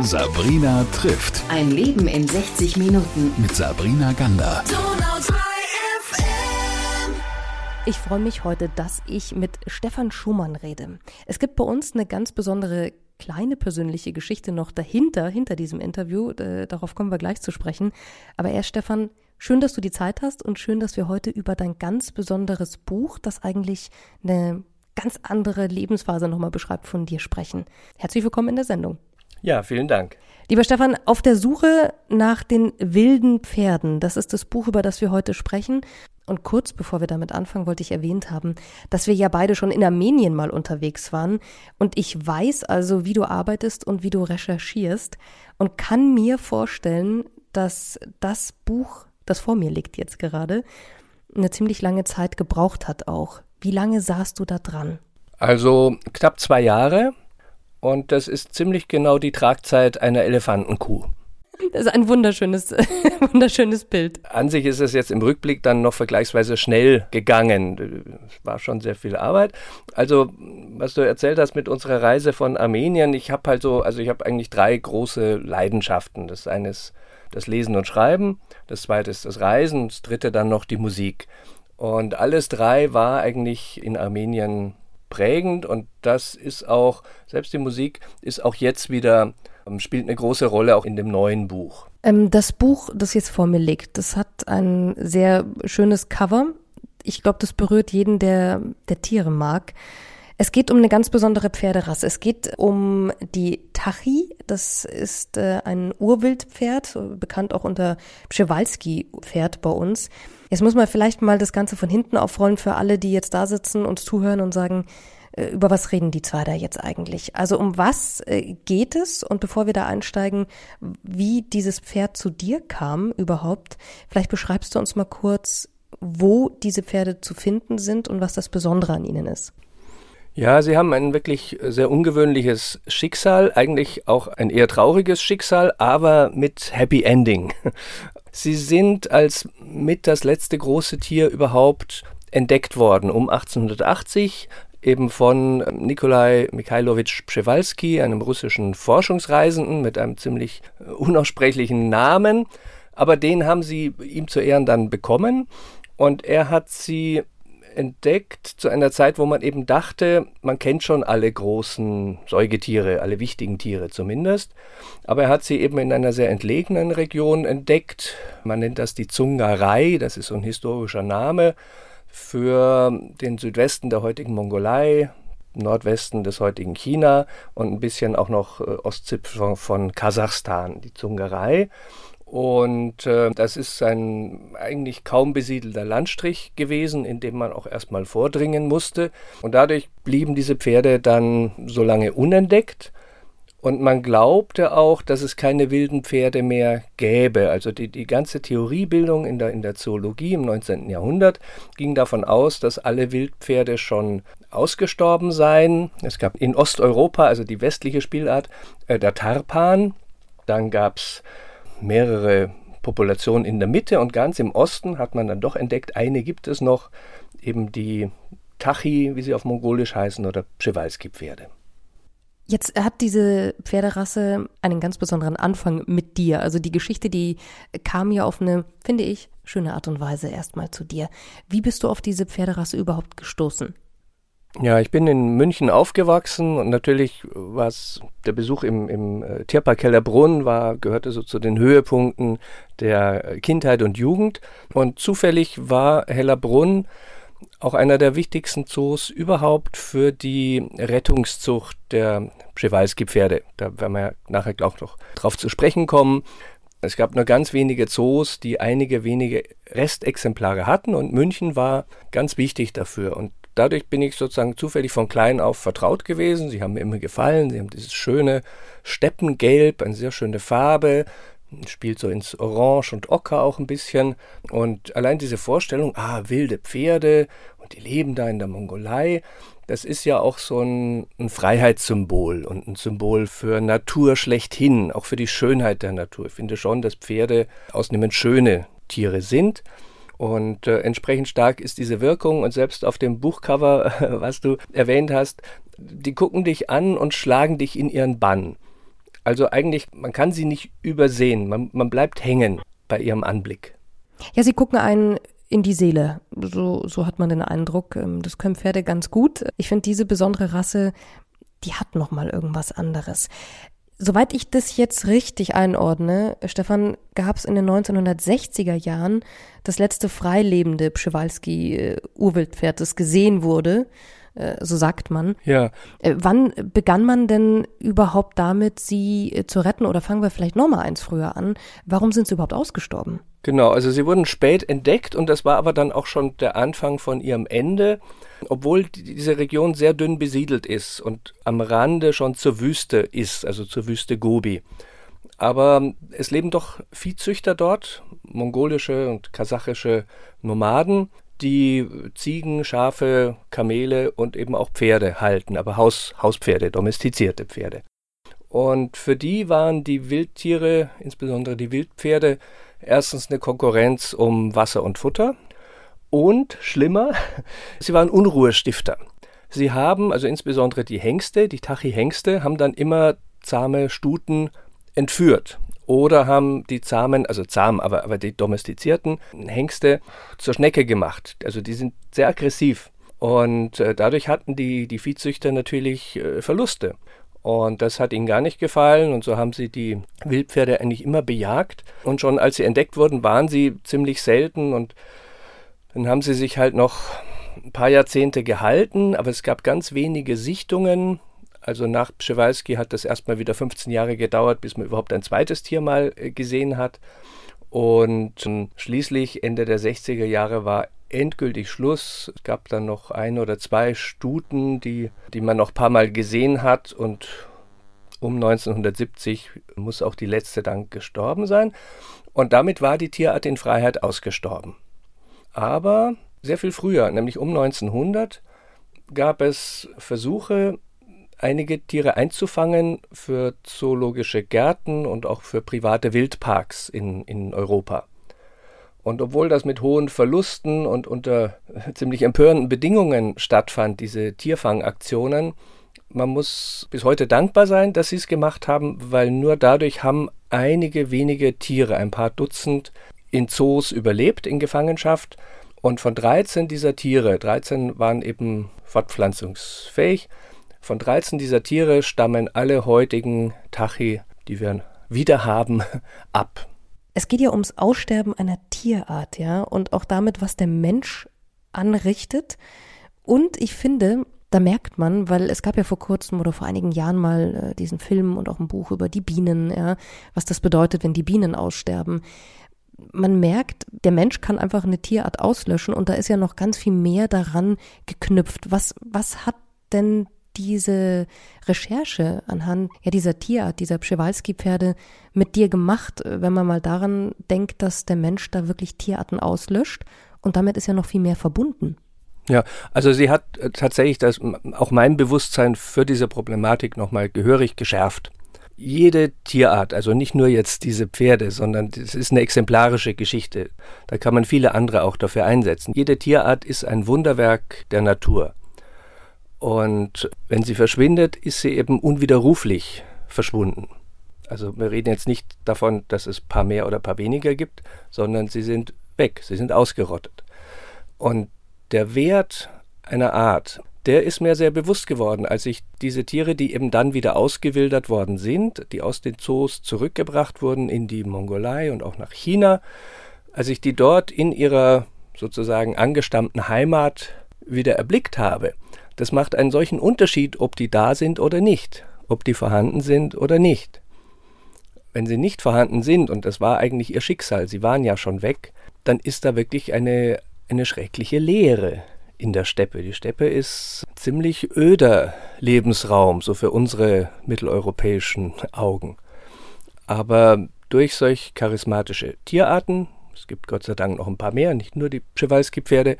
Sabrina trifft. Ein Leben in 60 Minuten. Mit Sabrina Gander. Ich freue mich heute, dass ich mit Stefan Schumann rede. Es gibt bei uns eine ganz besondere kleine persönliche Geschichte noch dahinter, hinter diesem Interview. Äh, darauf kommen wir gleich zu sprechen. Aber erst, Stefan, schön, dass du die Zeit hast und schön, dass wir heute über dein ganz besonderes Buch, das eigentlich eine ganz andere Lebensphase nochmal beschreibt, von dir sprechen. Herzlich willkommen in der Sendung. Ja, vielen Dank. Lieber Stefan, auf der Suche nach den wilden Pferden, das ist das Buch, über das wir heute sprechen. Und kurz bevor wir damit anfangen, wollte ich erwähnt haben, dass wir ja beide schon in Armenien mal unterwegs waren. Und ich weiß also, wie du arbeitest und wie du recherchierst und kann mir vorstellen, dass das Buch, das vor mir liegt jetzt gerade, eine ziemlich lange Zeit gebraucht hat auch. Wie lange saßt du da dran? Also knapp zwei Jahre. Und das ist ziemlich genau die Tragzeit einer Elefantenkuh. Das ist ein wunderschönes, wunderschönes Bild. An sich ist es jetzt im Rückblick dann noch vergleichsweise schnell gegangen. Es war schon sehr viel Arbeit. Also, was du erzählt hast mit unserer Reise von Armenien, ich habe halt so, also ich habe eigentlich drei große Leidenschaften. Das eine ist das Lesen und Schreiben, das zweite ist das Reisen, das dritte dann noch die Musik. Und alles drei war eigentlich in Armenien prägend und das ist auch, selbst die Musik ist auch jetzt wieder, ähm, spielt eine große Rolle auch in dem neuen Buch. Ähm, das Buch, das jetzt vor mir liegt, das hat ein sehr schönes Cover. Ich glaube, das berührt jeden, der, der Tiere mag. Es geht um eine ganz besondere Pferderasse. Es geht um die Tachi. Das ist äh, ein Urwildpferd, bekannt auch unter Przewalski-Pferd bei uns. Jetzt muss man vielleicht mal das Ganze von hinten aufrollen für alle, die jetzt da sitzen, und zuhören und sagen, äh, über was reden die zwei da jetzt eigentlich? Also um was äh, geht es? Und bevor wir da einsteigen, wie dieses Pferd zu dir kam überhaupt, vielleicht beschreibst du uns mal kurz, wo diese Pferde zu finden sind und was das Besondere an ihnen ist. Ja, sie haben ein wirklich sehr ungewöhnliches Schicksal, eigentlich auch ein eher trauriges Schicksal, aber mit Happy Ending. Sie sind als mit das letzte große Tier überhaupt entdeckt worden. Um 1880 eben von Nikolai Mikhailowitsch Przewalski, einem russischen Forschungsreisenden mit einem ziemlich unaussprechlichen Namen, aber den haben sie ihm zu Ehren dann bekommen. Und er hat sie entdeckt zu einer Zeit, wo man eben dachte, man kennt schon alle großen Säugetiere, alle wichtigen Tiere zumindest. Aber er hat sie eben in einer sehr entlegenen Region entdeckt. Man nennt das die Zungarei, das ist so ein historischer Name für den Südwesten der heutigen Mongolei, Nordwesten des heutigen China und ein bisschen auch noch äh, Ostzipfel von Kasachstan, die Zungarei. Und äh, das ist ein eigentlich kaum besiedelter Landstrich gewesen, in dem man auch erstmal vordringen musste. Und dadurch blieben diese Pferde dann so lange unentdeckt. Und man glaubte auch, dass es keine wilden Pferde mehr gäbe. Also die, die ganze Theoriebildung in der, in der Zoologie im 19. Jahrhundert ging davon aus, dass alle Wildpferde schon ausgestorben seien. Es gab in Osteuropa, also die westliche Spielart, äh, der Tarpan. Dann gab es mehrere Populationen in der Mitte und ganz im Osten hat man dann doch entdeckt, eine gibt es noch, eben die Tachi, wie sie auf Mongolisch heißen, oder Przewalski-Pferde. Jetzt hat diese Pferderasse einen ganz besonderen Anfang mit dir. Also die Geschichte, die kam ja auf eine, finde ich, schöne Art und Weise erstmal zu dir. Wie bist du auf diese Pferderasse überhaupt gestoßen? Ja, ich bin in München aufgewachsen und natürlich war der Besuch im, im äh, Tierpark Hellerbrunn war, gehörte so zu den Höhepunkten der Kindheit und Jugend. Und zufällig war Hellerbrunn auch einer der wichtigsten Zoos überhaupt für die Rettungszucht der Przewalski-Pferde. Da werden wir ja nachher auch noch drauf zu sprechen kommen. Es gab nur ganz wenige Zoos, die einige wenige Restexemplare hatten und München war ganz wichtig dafür. Und dadurch bin ich sozusagen zufällig von klein auf vertraut gewesen. Sie haben mir immer gefallen. Sie haben dieses schöne Steppengelb, eine sehr schöne Farbe, spielt so ins Orange und Ocker auch ein bisschen. Und allein diese Vorstellung, ah, wilde Pferde und die leben da in der Mongolei, das ist ja auch so ein, ein, Freiheitssymbol und ein Symbol für Natur schlechthin, auch für die Schönheit der Natur. Ich finde schon, dass Pferde ausnehmend schöne Tiere sind. Und äh, entsprechend stark ist diese Wirkung. Und selbst auf dem Buchcover, was du erwähnt hast, die gucken dich an und schlagen dich in ihren Bann. Also eigentlich, man kann sie nicht übersehen. Man, man bleibt hängen bei ihrem Anblick. Ja, sie gucken einen in die Seele. So, so hat man den Eindruck. Ähm, das können Pferde ganz gut. Ich finde diese besondere Rasse, die hat noch mal irgendwas anderes. Soweit ich das jetzt richtig einordne, Stefan, gab es in den 1960er Jahren das letzte freilebende Pschewalski-Urwildpferd, das gesehen wurde. Äh, so sagt man. Ja. Äh, wann begann man denn überhaupt damit, sie äh, zu retten? Oder fangen wir vielleicht nochmal eins früher an. Warum sind sie überhaupt ausgestorben? Genau, also sie wurden spät entdeckt und das war aber dann auch schon der Anfang von ihrem Ende, obwohl diese Region sehr dünn besiedelt ist und am Rande schon zur Wüste ist, also zur Wüste Gobi. Aber es leben doch Viehzüchter dort, mongolische und kasachische Nomaden, die Ziegen, Schafe, Kamele und eben auch Pferde halten, aber Haus, Hauspferde, domestizierte Pferde. Und für die waren die Wildtiere, insbesondere die Wildpferde, erstens eine Konkurrenz um Wasser und Futter und schlimmer, sie waren Unruhestifter. Sie haben, also insbesondere die Hengste, die Tachi-Hengste, haben dann immer zahme Stuten entführt oder haben die zahmen, also zahm, aber, aber die domestizierten Hengste zur Schnecke gemacht. Also die sind sehr aggressiv. Und äh, dadurch hatten die, die Viehzüchter natürlich äh, Verluste. Und das hat ihnen gar nicht gefallen und so haben sie die Wildpferde eigentlich immer bejagt. Und schon als sie entdeckt wurden, waren sie ziemlich selten und dann haben sie sich halt noch ein paar Jahrzehnte gehalten, aber es gab ganz wenige Sichtungen also nach Przewalski hat das erstmal wieder 15 Jahre gedauert, bis man überhaupt ein zweites Tier mal äh, gesehen hat. Und ähm, schließlich Ende der 60er Jahre war endgültig Schluss. Es gab dann noch ein oder zwei Stuten, die, die man noch ein paar Mal gesehen hat. Und um 1970 muss auch die letzte dann gestorben sein. Und damit war die Tierart in Freiheit ausgestorben. Aber sehr viel früher, nämlich um 1900, gab es Versuche, einige Tiere einzufangen für zoologische Gärten und auch für private Wildparks in, in Europa. Und obwohl das mit hohen Verlusten und unter ziemlich empörenden Bedingungen stattfand, diese Tierfangaktionen, man muss bis heute dankbar sein, dass sie es gemacht haben, weil nur dadurch haben einige wenige Tiere, ein paar Dutzend, in Zoos überlebt, in Gefangenschaft. Und von 13 dieser Tiere, 13 waren eben fortpflanzungsfähig, von 13 dieser Tiere stammen alle heutigen Tachi, die wir wieder haben, ab. Es geht ja ums Aussterben einer Tierart, ja, und auch damit, was der Mensch anrichtet. Und ich finde, da merkt man, weil es gab ja vor kurzem oder vor einigen Jahren mal äh, diesen Film und auch ein Buch über die Bienen, ja, was das bedeutet, wenn die Bienen aussterben. Man merkt, der Mensch kann einfach eine Tierart auslöschen und da ist ja noch ganz viel mehr daran geknüpft. Was, was hat denn diese Recherche anhand ja, dieser Tierart, dieser Przewalski-Pferde mit dir gemacht, wenn man mal daran denkt, dass der Mensch da wirklich Tierarten auslöscht und damit ist ja noch viel mehr verbunden. Ja, also sie hat äh, tatsächlich das, auch mein Bewusstsein für diese Problematik nochmal gehörig geschärft. Jede Tierart, also nicht nur jetzt diese Pferde, sondern es ist eine exemplarische Geschichte. Da kann man viele andere auch dafür einsetzen. Jede Tierart ist ein Wunderwerk der Natur. Und wenn sie verschwindet, ist sie eben unwiderruflich verschwunden. Also wir reden jetzt nicht davon, dass es paar mehr oder paar weniger gibt, sondern sie sind weg, sie sind ausgerottet. Und der Wert einer Art, der ist mir sehr bewusst geworden, als ich diese Tiere, die eben dann wieder ausgewildert worden sind, die aus den Zoos zurückgebracht wurden in die Mongolei und auch nach China, als ich die dort in ihrer sozusagen angestammten Heimat wieder erblickt habe, das macht einen solchen Unterschied, ob die da sind oder nicht, ob die vorhanden sind oder nicht. Wenn sie nicht vorhanden sind, und das war eigentlich ihr Schicksal, sie waren ja schon weg, dann ist da wirklich eine, eine schreckliche Leere in der Steppe. Die Steppe ist ziemlich öder Lebensraum, so für unsere mitteleuropäischen Augen. Aber durch solch charismatische Tierarten, es gibt Gott sei Dank noch ein paar mehr, nicht nur die Przewalski-Pferde,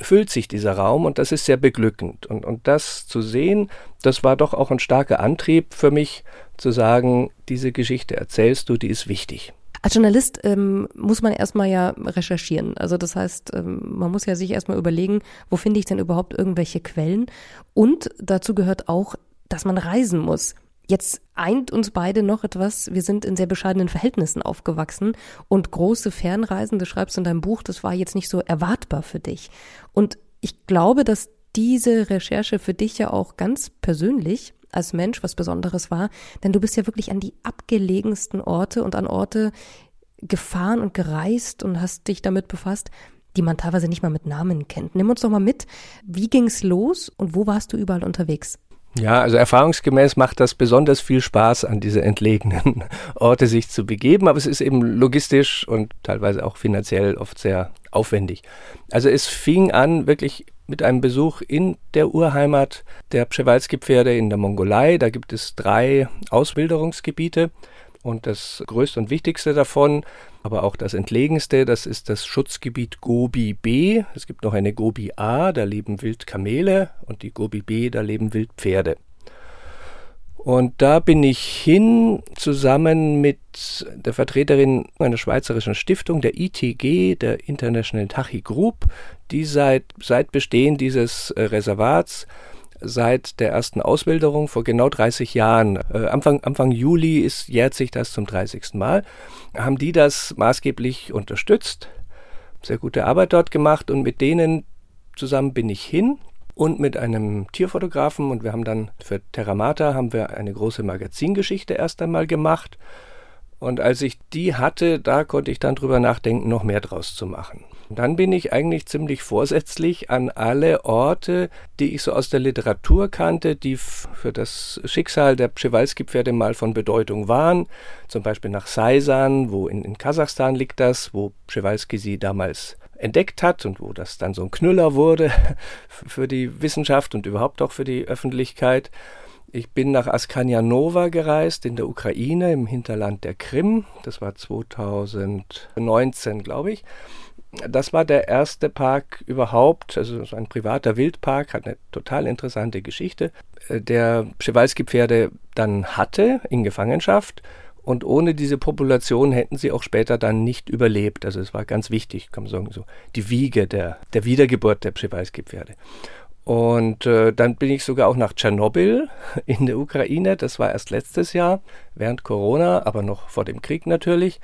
füllt sich dieser Raum und das ist sehr beglückend. Und, und das zu sehen, das war doch auch ein starker Antrieb für mich, zu sagen, diese Geschichte erzählst du, die ist wichtig. Als Journalist ähm, muss man erstmal ja recherchieren. Also das heißt, ähm, man muss ja sich erstmal überlegen, wo finde ich denn überhaupt irgendwelche Quellen? Und dazu gehört auch, dass man reisen muss. Jetzt eint uns beide noch etwas. Wir sind in sehr bescheidenen Verhältnissen aufgewachsen und große Fernreisen, du schreibst in deinem Buch, das war jetzt nicht so erwartbar für dich. Und ich glaube, dass diese Recherche für dich ja auch ganz persönlich als Mensch was Besonderes war, denn du bist ja wirklich an die abgelegensten Orte und an Orte gefahren und gereist und hast dich damit befasst, die man teilweise nicht mal mit Namen kennt. Nimm uns doch mal mit, wie ging's los und wo warst du überall unterwegs? Ja, also erfahrungsgemäß macht das besonders viel Spaß, an diese entlegenen Orte sich zu begeben, aber es ist eben logistisch und teilweise auch finanziell oft sehr aufwendig. Also es fing an wirklich mit einem Besuch in der Urheimat der Przewalski-Pferde in der Mongolei. Da gibt es drei Auswilderungsgebiete und das größte und wichtigste davon, aber auch das entlegenste, das ist das Schutzgebiet Gobi B. Es gibt noch eine Gobi A, da leben Wildkamele und die Gobi B, da leben Wildpferde. Und da bin ich hin zusammen mit der Vertreterin einer schweizerischen Stiftung, der ITG, der International Tachi Group, die seit, seit Bestehen dieses äh, Reservats seit der ersten Auswilderung vor genau 30 Jahren, äh, Anfang, Anfang Juli ist, jährt sich das zum 30. Mal, haben die das maßgeblich unterstützt, sehr gute Arbeit dort gemacht und mit denen zusammen bin ich hin und mit einem Tierfotografen und wir haben dann für Terramata haben wir eine große Magazingeschichte erst einmal gemacht und als ich die hatte, da konnte ich dann drüber nachdenken, noch mehr draus zu machen. Und dann bin ich eigentlich ziemlich vorsätzlich an alle Orte, die ich so aus der Literatur kannte, die für das Schicksal der Przewalski-Pferde mal von Bedeutung waren. Zum Beispiel nach Saisan, wo in, in Kasachstan liegt das, wo Przewalski sie damals entdeckt hat und wo das dann so ein Knüller wurde für die Wissenschaft und überhaupt auch für die Öffentlichkeit. Ich bin nach Askania Nova gereist in der Ukraine im Hinterland der Krim. Das war 2019, glaube ich. Das war der erste Park überhaupt, also so ein privater Wildpark, hat eine total interessante Geschichte, äh, der Przewalski-Pferde dann hatte in Gefangenschaft und ohne diese Population hätten sie auch später dann nicht überlebt. Also es war ganz wichtig, kann man sagen, so die Wiege der, der Wiedergeburt der Przewalski-Pferde. Und äh, dann bin ich sogar auch nach Tschernobyl in der Ukraine. Das war erst letztes Jahr, während Corona, aber noch vor dem Krieg natürlich.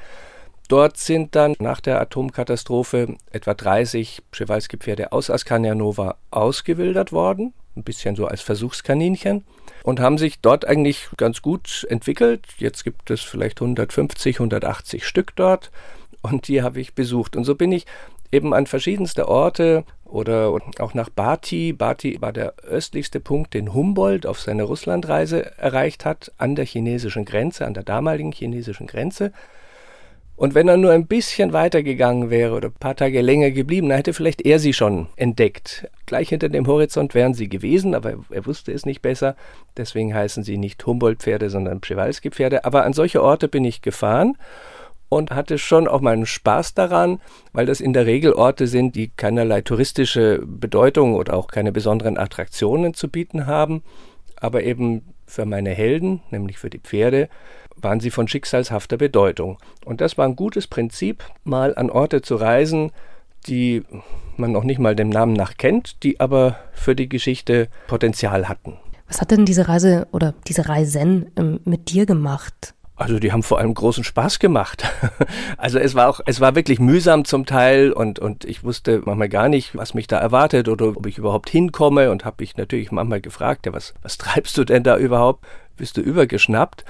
Dort sind dann nach der Atomkatastrophe etwa 30 Przewalski-Pferde aus Askanjanova ausgewildert worden, ein bisschen so als Versuchskaninchen und haben sich dort eigentlich ganz gut entwickelt. Jetzt gibt es vielleicht 150, 180 Stück dort und die habe ich besucht. Und so bin ich eben an verschiedenste Orte oder auch nach Bati. Bati war der östlichste Punkt, den Humboldt auf seiner Russlandreise erreicht hat, an der chinesischen Grenze, an der damaligen chinesischen Grenze. Und wenn er nur ein bisschen weiter gegangen wäre oder ein paar Tage länger geblieben, dann hätte vielleicht er sie schon entdeckt. Gleich hinter dem Horizont wären sie gewesen, aber er wusste es nicht besser. Deswegen heißen sie nicht Humboldt-Pferde, sondern Przewalski-Pferde. Aber an solche Orte bin ich gefahren und hatte schon auch meinen Spaß daran, weil das in der Regel Orte sind, die keinerlei touristische Bedeutung oder auch keine besonderen Attraktionen zu bieten haben, aber eben für meine Helden, nämlich für die Pferde, waren sie von schicksalshafter Bedeutung. Und das war ein gutes Prinzip, mal an Orte zu reisen, die man noch nicht mal dem Namen nach kennt, die aber für die Geschichte Potenzial hatten. Was hat denn diese Reise oder diese Reisen ähm, mit dir gemacht? Also die haben vor allem großen Spaß gemacht. Also es war auch, es war wirklich mühsam zum Teil und, und ich wusste manchmal gar nicht, was mich da erwartet oder ob ich überhaupt hinkomme und habe mich natürlich manchmal gefragt, ja, was, was treibst du denn da überhaupt? Bist du übergeschnappt?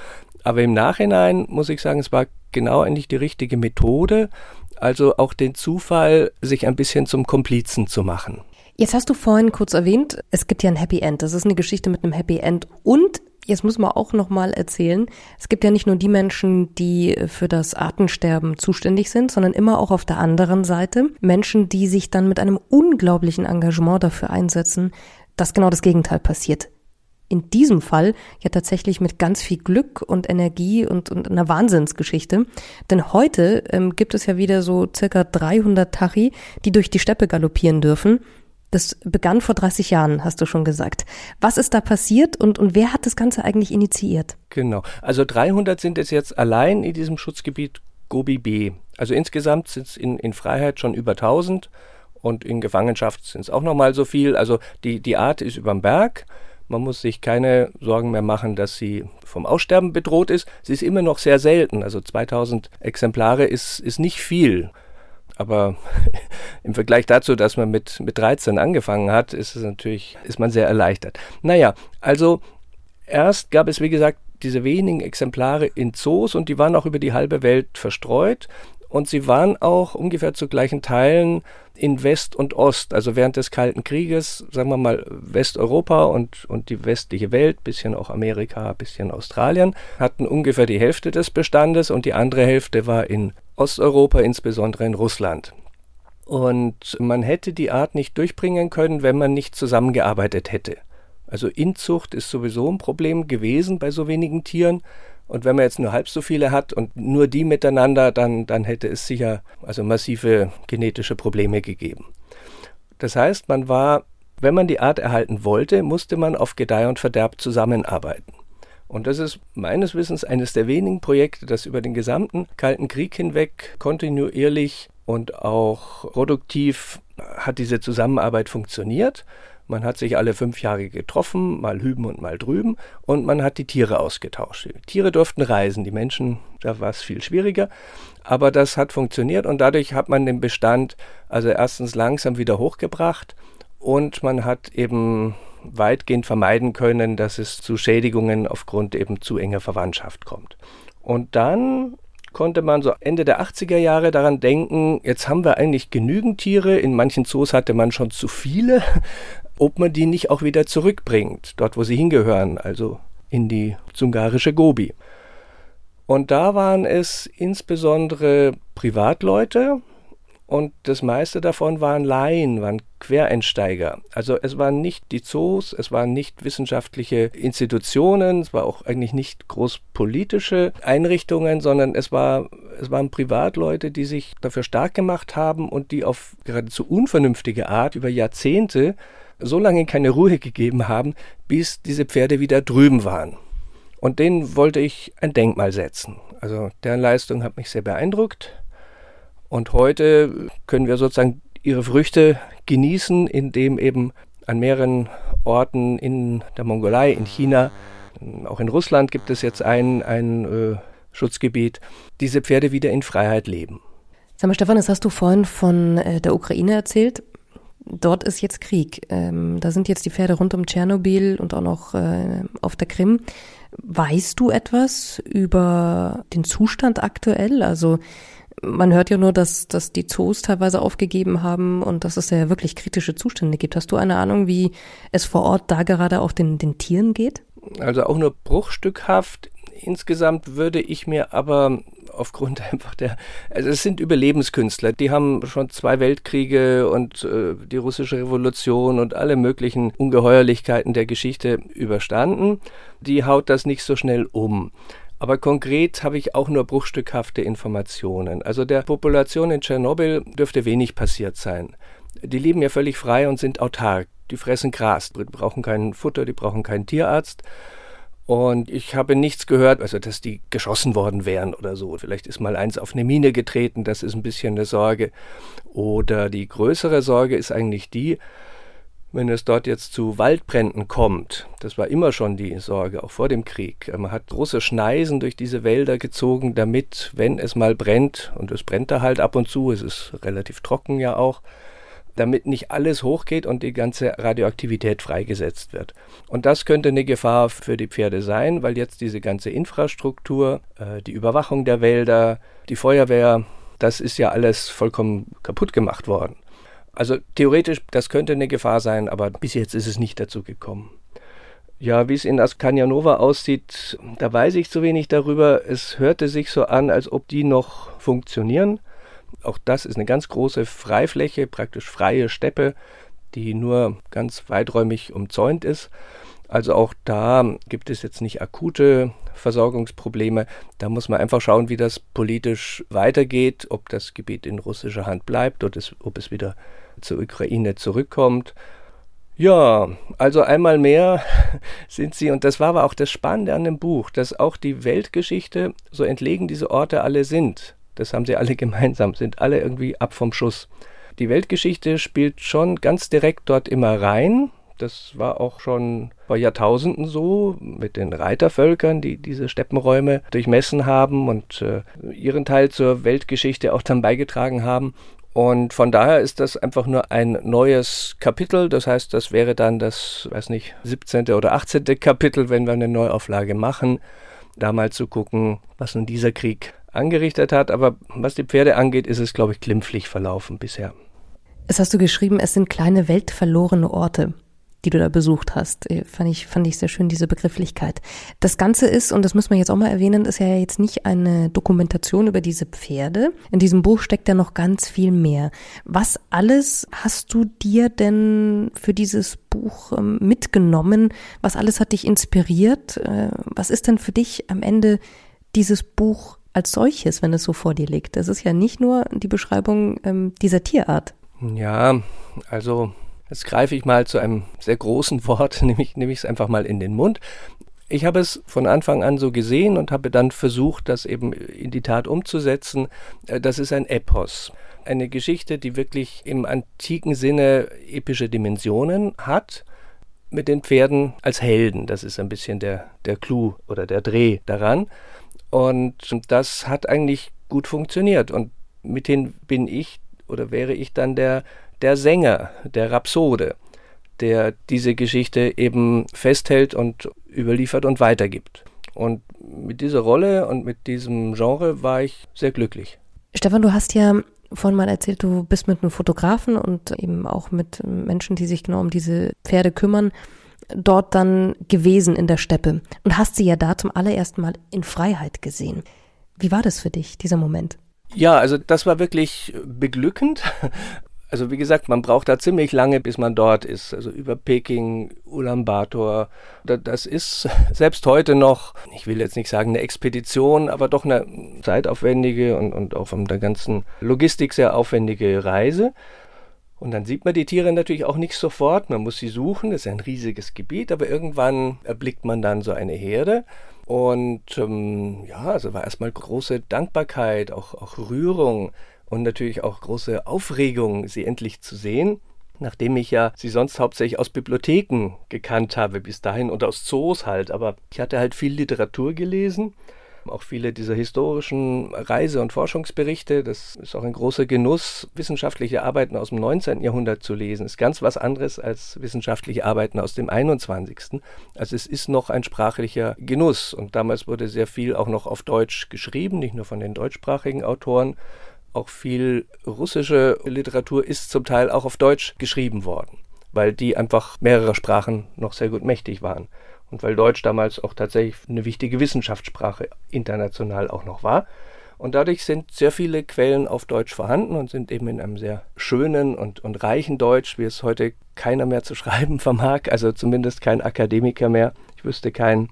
Aber im Nachhinein muss ich sagen, es war genau eigentlich die richtige Methode, also auch den Zufall, sich ein bisschen zum Komplizen zu machen. Jetzt hast du vorhin kurz erwähnt, es gibt ja ein Happy End. Das ist eine Geschichte mit einem Happy End und Jetzt muss man auch noch mal erzählen, es gibt ja nicht nur die Menschen, die für das Artensterben zuständig sind, sondern immer auch auf der anderen Seite Menschen, die sich dann mit einem unglaublichen Engagement dafür einsetzen, dass genau das Gegenteil passiert. In diesem Fall ja tatsächlich mit ganz viel Glück und Energie und, und einer Wahnsinnsgeschichte. Denn heute ähm, gibt es ja wieder so circa 300 Tachi, die durch die Steppe galoppieren dürfen das begann vor 30 Jahren, hast du schon gesagt. Was ist da passiert und, und wer hat das Ganze eigentlich initiiert? Genau. Also 300 sind es jetzt allein in diesem Schutzgebiet Gobi B. Also insgesamt sind es in, in Freiheit schon über 1000 und in Gefangenschaft sind es auch nochmal so viel. Also die, die Art ist überm Berg. Man muss sich keine Sorgen mehr machen, dass sie vom Aussterben bedroht ist. Sie ist immer noch sehr selten. Also 2000 Exemplare ist, ist nicht viel. Aber im Vergleich dazu, dass man mit, mit 13 angefangen hat, ist es natürlich, ist man sehr erleichtert. Naja, also erst gab es, wie gesagt, diese wenigen Exemplare in Zoos und die waren auch über die halbe Welt verstreut. Und sie waren auch ungefähr zu gleichen Teilen in West und Ost, also während des Kalten Krieges, sagen wir mal Westeuropa und, und die westliche Welt, bisschen auch Amerika, bisschen Australien, hatten ungefähr die Hälfte des Bestandes und die andere Hälfte war in Osteuropa, insbesondere in Russland. Und man hätte die Art nicht durchbringen können, wenn man nicht zusammengearbeitet hätte. Also Inzucht ist sowieso ein Problem gewesen bei so wenigen Tieren. Und wenn man jetzt nur halb so viele hat und nur die miteinander, dann, dann hätte es sicher also massive genetische Probleme gegeben. Das heißt, man war, wenn man die Art erhalten wollte, musste man auf Gedeih und Verderb zusammenarbeiten. Und das ist meines Wissens eines der wenigen Projekte, das über den gesamten Kalten Krieg hinweg kontinuierlich und auch produktiv hat diese Zusammenarbeit funktioniert. Man hat sich alle fünf Jahre getroffen, mal hüben und mal drüben, und man hat die Tiere ausgetauscht. Die Tiere durften reisen, die Menschen, da war es viel schwieriger. Aber das hat funktioniert und dadurch hat man den Bestand also erstens langsam wieder hochgebracht und man hat eben weitgehend vermeiden können, dass es zu Schädigungen aufgrund eben zu enger Verwandtschaft kommt. Und dann konnte man so Ende der 80er Jahre daran denken, jetzt haben wir eigentlich genügend Tiere, in manchen Zoos hatte man schon zu viele, ob man die nicht auch wieder zurückbringt, dort wo sie hingehören, also in die zungarische Gobi. Und da waren es insbesondere Privatleute und das meiste davon waren Laien, waren Quereinsteiger. Also es waren nicht die Zoos, es waren nicht wissenschaftliche Institutionen, es war auch eigentlich nicht groß politische Einrichtungen, sondern es war es waren Privatleute, die sich dafür stark gemacht haben und die auf geradezu unvernünftige Art über Jahrzehnte so lange keine Ruhe gegeben haben, bis diese Pferde wieder drüben waren. Und denen wollte ich ein Denkmal setzen. Also deren Leistung hat mich sehr beeindruckt. Und heute können wir sozusagen ihre Früchte genießen, indem eben an mehreren Orten in der Mongolei, in China, auch in Russland gibt es jetzt ein, ein äh, Schutzgebiet, diese Pferde wieder in Freiheit leben. Sag mal, Stefan, das hast du vorhin von äh, der Ukraine erzählt dort ist jetzt Krieg. Ähm, da sind jetzt die Pferde rund um Tschernobyl und auch noch äh, auf der Krim. Weißt du etwas über den Zustand aktuell? Also man hört ja nur, dass, dass die Zoos teilweise aufgegeben haben und dass es ja wirklich kritische Zustände gibt. Hast du eine Ahnung, wie es vor Ort da gerade auch den, den Tieren geht? Also auch nur bruchstückhaft. Insgesamt würde ich mir aber aufgrund einfach der, also es sind Überlebenskünstler, die haben schon zwei Weltkriege und äh, die russische Revolution und alle möglichen Ungeheuerlichkeiten der Geschichte überstanden. Die haut das nicht so schnell um. Aber konkret habe ich auch nur bruchstückhafte Informationen. Also der Population in Tschernobyl dürfte wenig passiert sein. Die leben ja völlig frei und sind autark. Die fressen Gras, die brauchen kein Futter, die brauchen keinen Tierarzt. Und ich habe nichts gehört, also dass die geschossen worden wären oder so. Vielleicht ist mal eins auf eine Mine getreten, das ist ein bisschen eine Sorge. Oder die größere Sorge ist eigentlich die, wenn es dort jetzt zu Waldbränden kommt, das war immer schon die Sorge, auch vor dem Krieg. Man hat große Schneisen durch diese Wälder gezogen, damit, wenn es mal brennt, und es brennt da halt ab und zu, es ist relativ trocken ja auch, damit nicht alles hochgeht und die ganze Radioaktivität freigesetzt wird. Und das könnte eine Gefahr für die Pferde sein, weil jetzt diese ganze Infrastruktur, äh, die Überwachung der Wälder, die Feuerwehr, das ist ja alles vollkommen kaputt gemacht worden. Also theoretisch, das könnte eine Gefahr sein, aber bis jetzt ist es nicht dazu gekommen. Ja, wie es in Askanjanova aussieht, da weiß ich zu wenig darüber. Es hörte sich so an, als ob die noch funktionieren. Auch das ist eine ganz große Freifläche, praktisch freie Steppe, die nur ganz weiträumig umzäunt ist. Also auch da gibt es jetzt nicht akute Versorgungsprobleme. Da muss man einfach schauen, wie das politisch weitergeht, ob das Gebiet in russischer Hand bleibt oder ob es wieder zur Ukraine zurückkommt. Ja, also einmal mehr sind sie, und das war aber auch das Spannende an dem Buch, dass auch die Weltgeschichte, so entlegen diese Orte alle sind, Das haben sie alle gemeinsam, sind alle irgendwie ab vom Schuss. Die Weltgeschichte spielt schon ganz direkt dort immer rein. Das war auch schon vor Jahrtausenden so mit den Reitervölkern, die diese Steppenräume durchmessen haben und äh, ihren Teil zur Weltgeschichte auch dann beigetragen haben. Und von daher ist das einfach nur ein neues Kapitel. Das heißt, das wäre dann das, weiß nicht, 17. oder 18. Kapitel, wenn wir eine Neuauflage machen, da mal zu gucken, was nun dieser Krieg angerichtet hat. Aber was die Pferde angeht, ist es, glaube ich, glimpflich verlaufen bisher. Es hast du geschrieben, es sind kleine weltverlorene Orte die du da besucht hast. Äh, fand ich, fand ich sehr schön, diese Begrifflichkeit. Das Ganze ist, und das müssen wir jetzt auch mal erwähnen, ist ja jetzt nicht eine Dokumentation über diese Pferde. In diesem Buch steckt ja noch ganz viel mehr. Was alles hast du dir denn für dieses Buch ähm, mitgenommen? Was alles hat dich inspiriert? Äh, was ist denn für dich am Ende dieses Buch als solches, wenn es so vor dir liegt? Das ist ja nicht nur die Beschreibung ähm, dieser Tierart. Ja, also Jetzt greife ich mal zu einem sehr großen Wort, nehme ich, nehme ich es einfach mal in den Mund. Ich habe es von Anfang an so gesehen und habe dann versucht, das eben in die Tat umzusetzen. Äh, das ist ein Epos. Eine Geschichte, die wirklich im antiken Sinne epische Dimensionen hat, mit den Pferden als Helden. Das ist ein bisschen der, der Clou oder der Dreh daran. Und das hat eigentlich gut funktioniert. Und mithin bin ich oder wäre ich dann der der Sänger, der Rhapsode, der diese Geschichte eben festhält und überliefert und weitergibt. Und mit dieser Rolle und mit diesem Genre war ich sehr glücklich. Stefan, du hast ja vorhin mal erzählt, du bist mit einem Fotografen und eben auch mit Menschen, die sich genau um diese Pferde kümmern, dort dann gewesen in der Steppe und hast sie ja da zum allerersten Mal in Freiheit gesehen. Wie war das für dich, dieser Moment? Ja, also das war wirklich beglückend, also wie gesagt, man braucht da ziemlich lange, bis man dort ist. Also über Peking, Ulaanbaatar. Das ist selbst heute noch, ich will jetzt nicht sagen eine Expedition, aber doch eine zeitaufwendige und, und auch von der ganzen Logistik sehr aufwendige Reise. Und dann sieht man die Tiere natürlich auch nicht sofort. Man muss sie suchen. Das ist ein riesiges Gebiet, aber irgendwann erblickt man dann so eine Herde. Und ähm, ja, also war erstmal große Dankbarkeit, auch, auch Rührung und natürlich auch große Aufregung, sie endlich zu sehen. Nachdem ich ja sie sonst hauptsächlich aus Bibliotheken gekannt habe bis dahin und aus Zoos halt, aber ich hatte halt viel Literatur gelesen, auch viele dieser historischen Reise- und Forschungsberichte. Das ist auch ein großer Genuss, wissenschaftliche Arbeiten aus dem 19. Jahrhundert zu lesen. Ist ganz was anderes als wissenschaftliche Arbeiten aus dem 21. Also es ist noch ein sprachlicher Genuss und damals wurde sehr viel auch noch auf Deutsch geschrieben, nicht nur von den deutschsprachigen Autoren, auch viel russische Literatur ist zum Teil auch auf Deutsch geschrieben worden, weil die einfach mehrere Sprachen noch sehr gut mächtig waren. Und weil Deutsch damals auch tatsächlich eine wichtige Wissenschaftssprache international auch noch war. Und dadurch sind sehr viele Quellen auf Deutsch vorhanden und sind eben in einem sehr schönen und, und reichen Deutsch, wie es heute keiner mehr zu schreiben vermag, also zumindest kein Akademiker mehr. Ich wüsste keinen,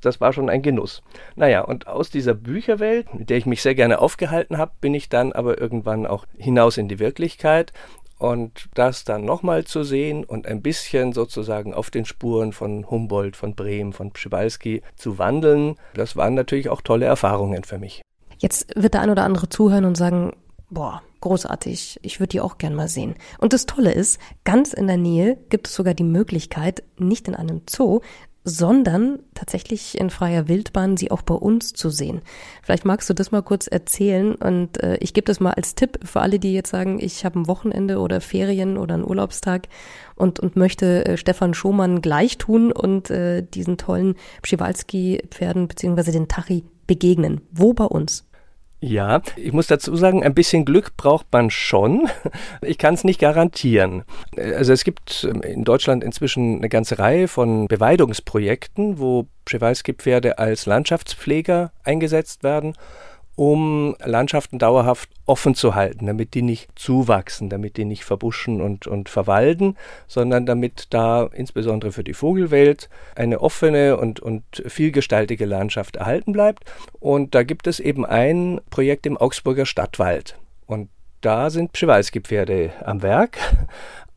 das war schon ein Genuss. Naja, und aus dieser Bücherwelt, mit der ich mich sehr gerne aufgehalten habe, bin ich dann aber irgendwann auch hinaus in die Wirklichkeit. Und das dann nochmal zu sehen und ein bisschen sozusagen auf den Spuren von Humboldt, von Brehm, von Przewalski zu wandeln, das waren natürlich auch tolle Erfahrungen für mich. Jetzt wird der ein oder andere zuhören und sagen, boah, großartig, ich würde die auch gern mal sehen. Und das Tolle ist, ganz in der Nähe gibt es sogar die Möglichkeit, nicht in einem Zoo, sondern tatsächlich in freier Wildbahn sie auch bei uns zu sehen. Vielleicht magst du das mal kurz erzählen und äh, ich gebe das mal als Tipp für alle, die jetzt sagen, ich habe ein Wochenende oder Ferien oder einen Urlaubstag und, und möchte äh, Stefan Schomann gleich tun und äh, diesen tollen Pschiwalski-Pferden beziehungsweise den Tachi begegnen. Wo bei uns? Ja, ich muss dazu sagen, ein bisschen Glück braucht man schon. Ich kann es nicht garantieren. Also es gibt ähm, in Deutschland inzwischen eine ganze Reihe von Beweidungsprojekten, wo Przewalski-Pferde als Landschaftspfleger eingesetzt werden um Landschaften dauerhaft offen zu halten, damit die nicht zuwachsen, damit die nicht verbuschen und, und verwalden, sondern damit da insbesondere für die Vogelwelt eine offene und, und vielgestaltige Landschaft erhalten bleibt. Und da gibt es eben ein Projekt im Augsburger Stadtwald. Und da sind Przewalski-Pferde am Werk.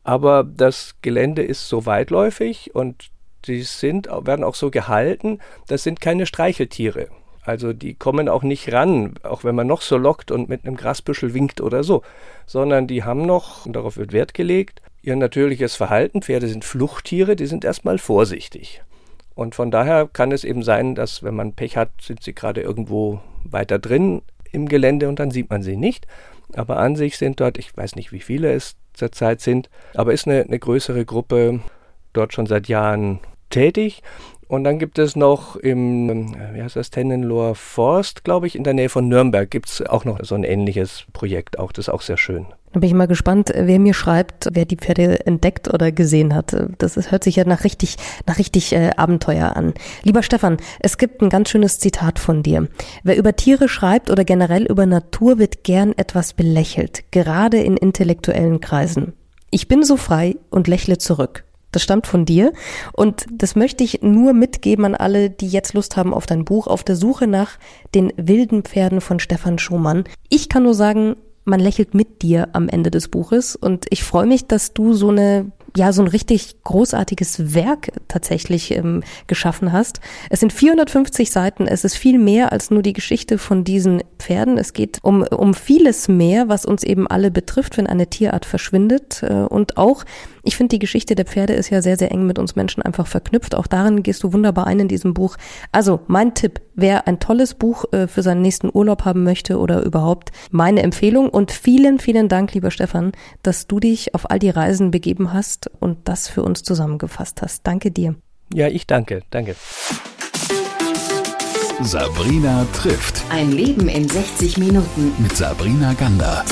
Aber das Gelände ist so weitläufig und die sind, werden auch so gehalten, das sind keine Streicheltiere. Also die kommen auch nicht ran, auch wenn man noch so lockt und mit einem Grasbüschel winkt oder so, sondern die haben noch, und darauf wird Wert gelegt, ihr natürliches Verhalten. Pferde sind Fluchttiere, die sind erstmal vorsichtig. Und von daher kann es eben sein, dass wenn man Pech hat, sind sie gerade irgendwo weiter drin im Gelände und dann sieht man sie nicht. Aber an sich sind dort, ich weiß nicht, wie viele es zurzeit sind, aber ist eine, eine größere Gruppe dort schon seit Jahren tätig. Und dann gibt es noch im, wie heißt das, Tennenloher Forst, glaube ich, in der Nähe von Nürnberg gibt es auch noch so ein ähnliches Projekt. Auch das ist auch sehr schön. Da bin ich mal gespannt, wer mir schreibt, wer die Pferde entdeckt oder gesehen hat. Das hört sich ja nach richtig, nach richtig äh, Abenteuer an. Lieber Stefan, es gibt ein ganz schönes Zitat von dir. Wer über Tiere schreibt oder generell über Natur, wird gern etwas belächelt, gerade in intellektuellen Kreisen. Ich bin so frei und lächle zurück. Das stammt von dir. Und das möchte ich nur mitgeben an alle, die jetzt Lust haben auf dein Buch, auf der Suche nach den wilden Pferden von Stefan Schumann. Ich kann nur sagen, man lächelt mit dir am Ende des Buches. Und ich freue mich, dass du so eine ja so ein richtig großartiges Werk tatsächlich ähm, geschaffen hast. Es sind 450 Seiten, es ist viel mehr als nur die Geschichte von diesen Pferden. Es geht um, um vieles mehr, was uns eben alle betrifft, wenn eine Tierart verschwindet. Äh, und auch ich finde, die Geschichte der Pferde ist ja sehr, sehr eng mit uns Menschen einfach verknüpft. Auch darin gehst du wunderbar ein in diesem Buch. Also mein Tipp, wer ein tolles Buch äh, für seinen nächsten Urlaub haben möchte oder überhaupt meine Empfehlung. Und vielen, vielen Dank, lieber Stefan, dass du dich auf all die Reisen begeben hast und das für uns zusammengefasst hast. Danke dir. Ja, ich danke. Danke. Sabrina trifft. Ein Leben in 60 Minuten. Mit Sabrina Gander.